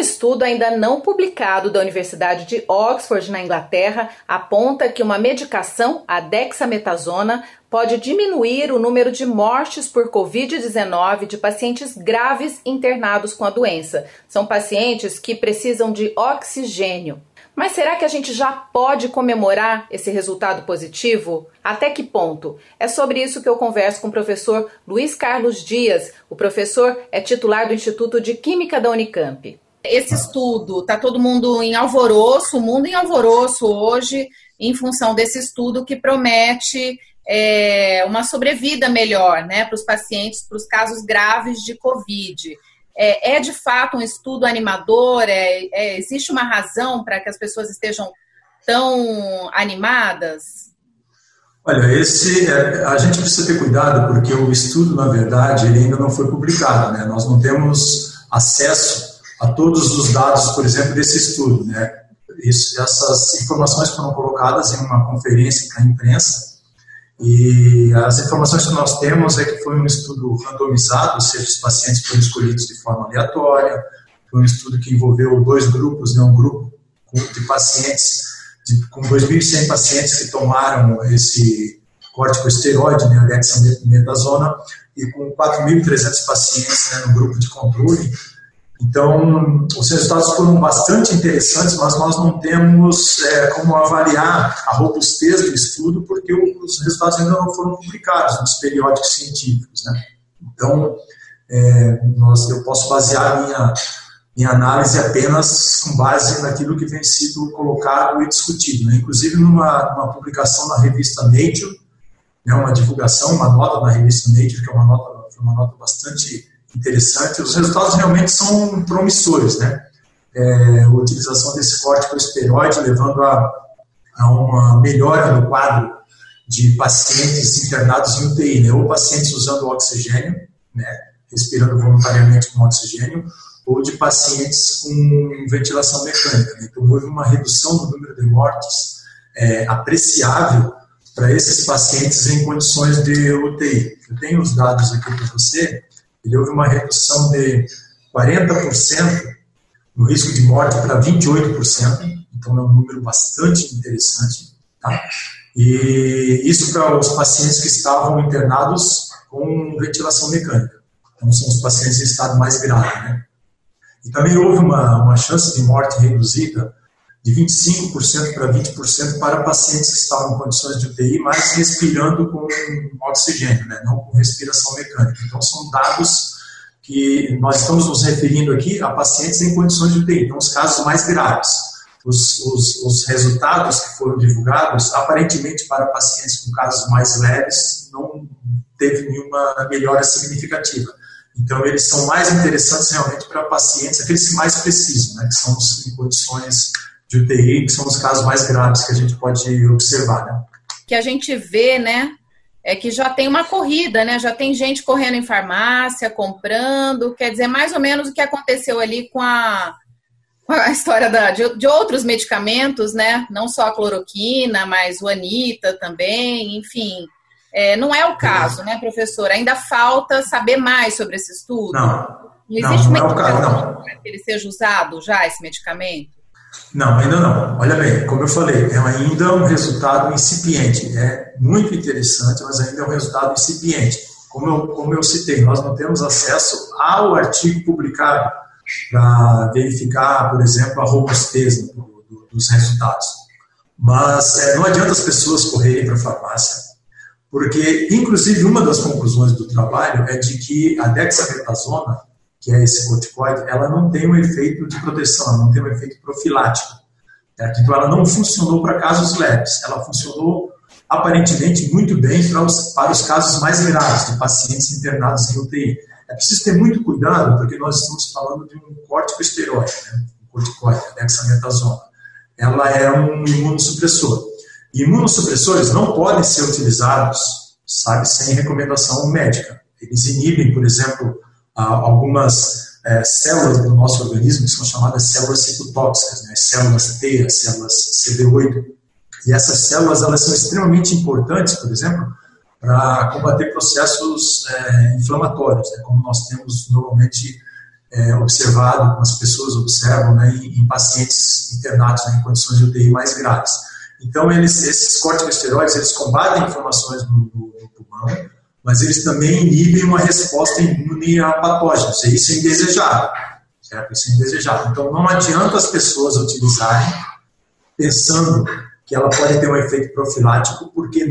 estudo ainda não publicado da Universidade de Oxford, na Inglaterra, aponta que uma medicação, a dexametasona, pode diminuir o número de mortes por Covid-19 de pacientes graves internados com a doença. São pacientes que precisam de oxigênio. Mas será que a gente já pode comemorar esse resultado positivo? Até que ponto? É sobre isso que eu converso com o professor Luiz Carlos Dias. O professor é titular do Instituto de Química da Unicamp. Esse estudo, está todo mundo em alvoroço, o mundo em alvoroço hoje, em função desse estudo que promete é, uma sobrevida melhor né, para os pacientes, para os casos graves de Covid. É, é de fato um estudo animador? É, é, existe uma razão para que as pessoas estejam tão animadas? Olha, esse é, a gente precisa ter cuidado porque o estudo, na verdade, ele ainda não foi publicado, né? Nós não temos acesso a todos os dados, por exemplo, desse estudo, né? Isso, essas informações foram colocadas em uma conferência para a imprensa e as informações que nós temos é que foi um estudo randomizado, ou seja, os pacientes foram escolhidos de forma aleatória. Foi um estudo que envolveu dois grupos, né, um grupo de pacientes, de, com 2.100 pacientes que tomaram esse corticosteroide, né, a dexametasona, e com 4.300 pacientes né, no grupo de controle, então, os resultados foram bastante interessantes, mas nós não temos é, como avaliar a robustez do estudo, porque os resultados ainda não foram publicados nos periódicos científicos. Né? Então, é, nós, eu posso basear minha, minha análise apenas com base naquilo que vem sido colocado e discutido. Né? Inclusive, numa, numa publicação na revista Nature, né, uma divulgação, uma nota na revista Nature, que é uma nota, uma nota bastante interessante. Os resultados realmente são promissores, né? É, a utilização desse corticosteroide levando a, a uma melhora no quadro de pacientes internados em UTI, né? ou pacientes usando oxigênio, né? respirando voluntariamente com oxigênio, ou de pacientes com ventilação mecânica. Né? Então, houve uma redução do número de mortes é, apreciável para esses pacientes em condições de UTI. Eu tenho os dados aqui para você, ele houve uma redução de 40% no risco de morte para 28%, então é um número bastante interessante. Tá? E isso para os pacientes que estavam internados com ventilação mecânica. Então são os pacientes em estado mais grave. Né? E também houve uma, uma chance de morte reduzida de 25% para 20% para pacientes que estavam em condições de UTI, mas respirando com oxigênio, né, não com respiração mecânica. Então, são dados que nós estamos nos referindo aqui a pacientes em condições de UTI, então, os casos mais graves. Os, os, os resultados que foram divulgados, aparentemente para pacientes com casos mais leves, não teve nenhuma melhora significativa. Então, eles são mais interessantes realmente para pacientes, aqueles que mais precisam, né, que são em condições de UTI, que são os casos mais graves que a gente pode observar. Né? Que a gente vê, né, é que já tem uma corrida, né? Já tem gente correndo em farmácia, comprando, quer dizer, mais ou menos o que aconteceu ali com a, com a história da, de, de, outros medicamentos, né? Não só a cloroquina, mas o Anita também, enfim. É, não é o caso, né, professor? Ainda falta saber mais sobre esse estudo. Não. Não existe não, não é o caso, não. para que ele seja usado já, esse medicamento? Não, ainda não. Olha bem, como eu falei, é ainda um resultado incipiente. É muito interessante, mas ainda é um resultado incipiente. Como eu, como eu citei, nós não temos acesso ao artigo publicado para verificar, por exemplo, a robustez do, do, dos resultados. Mas é, não adianta as pessoas correrem para a farmácia, porque, inclusive, uma das conclusões do trabalho é de que a dexametasona que é esse corticoide, ela não tem um efeito de proteção, ela não tem um efeito profilático. Né? Então, ela não funcionou para casos leves, ela funcionou aparentemente muito bem para os, para os casos mais graves, de pacientes internados em UTI. É preciso ter muito cuidado, porque nós estamos falando de um corticosteroide, né? um corticoide, a dexametasona. Ela é um imunossupressor. E imunossupressores não podem ser utilizados, sabe, sem recomendação médica. Eles inibem, por exemplo, algumas é, células do nosso organismo que são chamadas células citotóxicas, né? células T, células CD8. E essas células elas são extremamente importantes, por exemplo, para combater processos é, inflamatórios, né? como nós temos normalmente é, observado, como as pessoas observam né, em, em pacientes internados né, em condições de UTI mais graves. Então, eles, esses corticosteroides, eles combatem inflamações no, no, no pulmão, mas eles também inibem uma resposta imune a patógenos, e isso é indesejável, certo? Isso é indesejável. Então, não adianta as pessoas utilizarem pensando que ela pode ter um efeito profilático, porque não